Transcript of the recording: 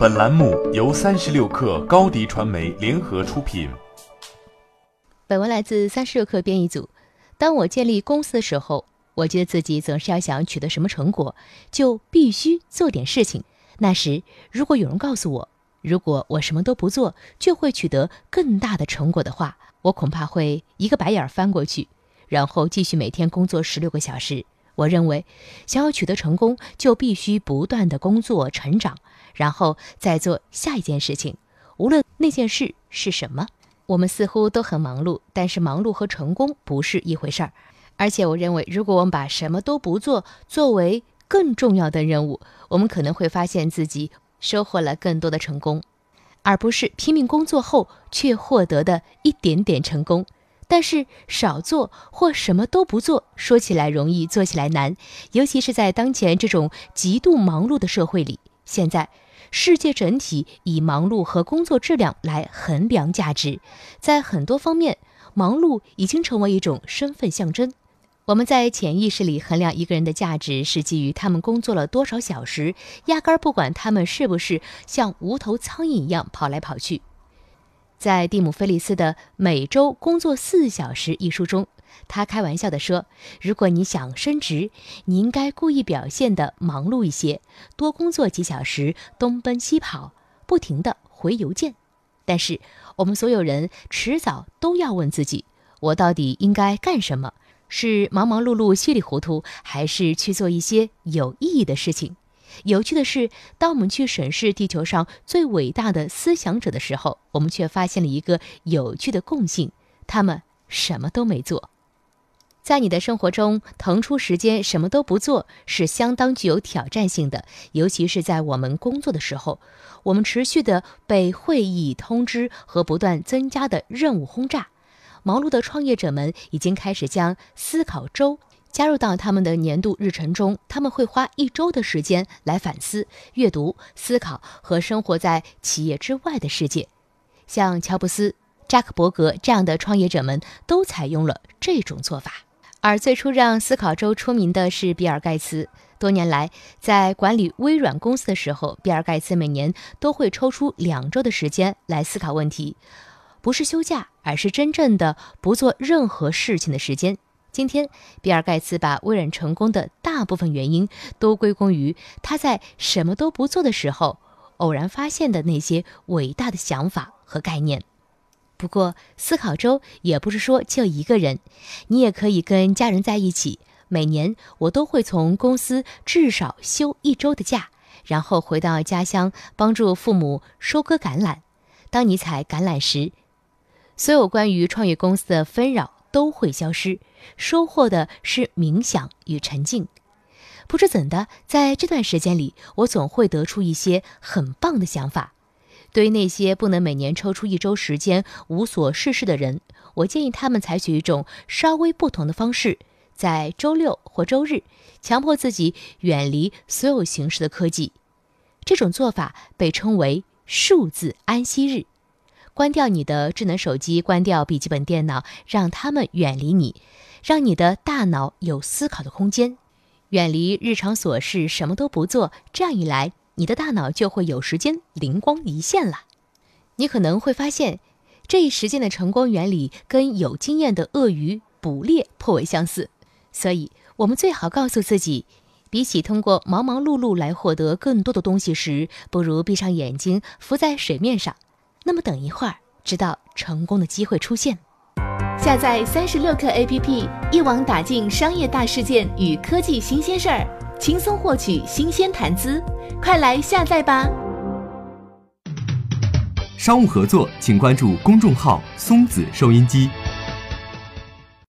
本栏目由三十六氪高低传媒联合出品。本文来自三十六氪编译组。当我建立公司的时候，我觉得自己总是要想取得什么成果，就必须做点事情。那时，如果有人告诉我，如果我什么都不做就会取得更大的成果的话，我恐怕会一个白眼翻过去，然后继续每天工作十六个小时。我认为，想要取得成功，就必须不断的工作成长。然后再做下一件事情，无论那件事是什么。我们似乎都很忙碌，但是忙碌和成功不是一回事儿。而且我认为，如果我们把什么都不做作为更重要的任务，我们可能会发现自己收获了更多的成功，而不是拼命工作后却获得的一点点成功。但是少做或什么都不做，说起来容易，做起来难，尤其是在当前这种极度忙碌的社会里。现在，世界整体以忙碌和工作质量来衡量价值，在很多方面，忙碌已经成为一种身份象征。我们在潜意识里衡量一个人的价值，是基于他们工作了多少小时，压根儿不管他们是不是像无头苍蝇一样跑来跑去。在蒂姆·菲利斯的《每周工作四小时》一书中，他开玩笑地说：“如果你想升职，你应该故意表现得忙碌一些，多工作几小时，东奔西跑，不停地回邮件。但是，我们所有人迟早都要问自己：我到底应该干什么？是忙忙碌碌、稀里糊涂，还是去做一些有意义的事情？”有趣的是，当我们去审视地球上最伟大的思想者的时候，我们却发现了一个有趣的共性：他们什么都没做。在你的生活中，腾出时间什么都不做是相当具有挑战性的，尤其是在我们工作的时候，我们持续的被会议通知和不断增加的任务轰炸。忙碌的创业者们已经开始将思考周。加入到他们的年度日程中，他们会花一周的时间来反思、阅读、思考和生活在企业之外的世界。像乔布斯、扎克伯格这样的创业者们都采用了这种做法。而最初让思考周出名的是比尔·盖茨。多年来，在管理微软公司的时候，比尔·盖茨每年都会抽出两周的时间来思考问题，不是休假，而是真正的不做任何事情的时间。今天，比尔·盖茨把微软成功的大部分原因都归功于他在什么都不做的时候偶然发现的那些伟大的想法和概念。不过，思考周也不是说就一个人，你也可以跟家人在一起。每年，我都会从公司至少休一周的假，然后回到家乡帮助父母收割橄榄。当你采橄榄时，所有关于创业公司的纷扰。都会消失，收获的是冥想与沉静。不知怎的，在这段时间里，我总会得出一些很棒的想法。对于那些不能每年抽出一周时间无所事事的人，我建议他们采取一种稍微不同的方式，在周六或周日，强迫自己远离所有形式的科技。这种做法被称为“数字安息日”。关掉你的智能手机，关掉笔记本电脑，让他们远离你，让你的大脑有思考的空间，远离日常琐事，什么都不做。这样一来，你的大脑就会有时间灵光一现了。你可能会发现，这一实践的成功原理跟有经验的鳄鱼捕猎颇为相似。所以，我们最好告诉自己，比起通过忙忙碌碌来获得更多的东西时，不如闭上眼睛，浮在水面上。那么等一会儿，直到成功的机会出现。下载三十六课 APP，一网打尽商业大事件与科技新鲜事儿，轻松获取新鲜谈资。快来下载吧！商务合作，请关注公众号“松子收音机”。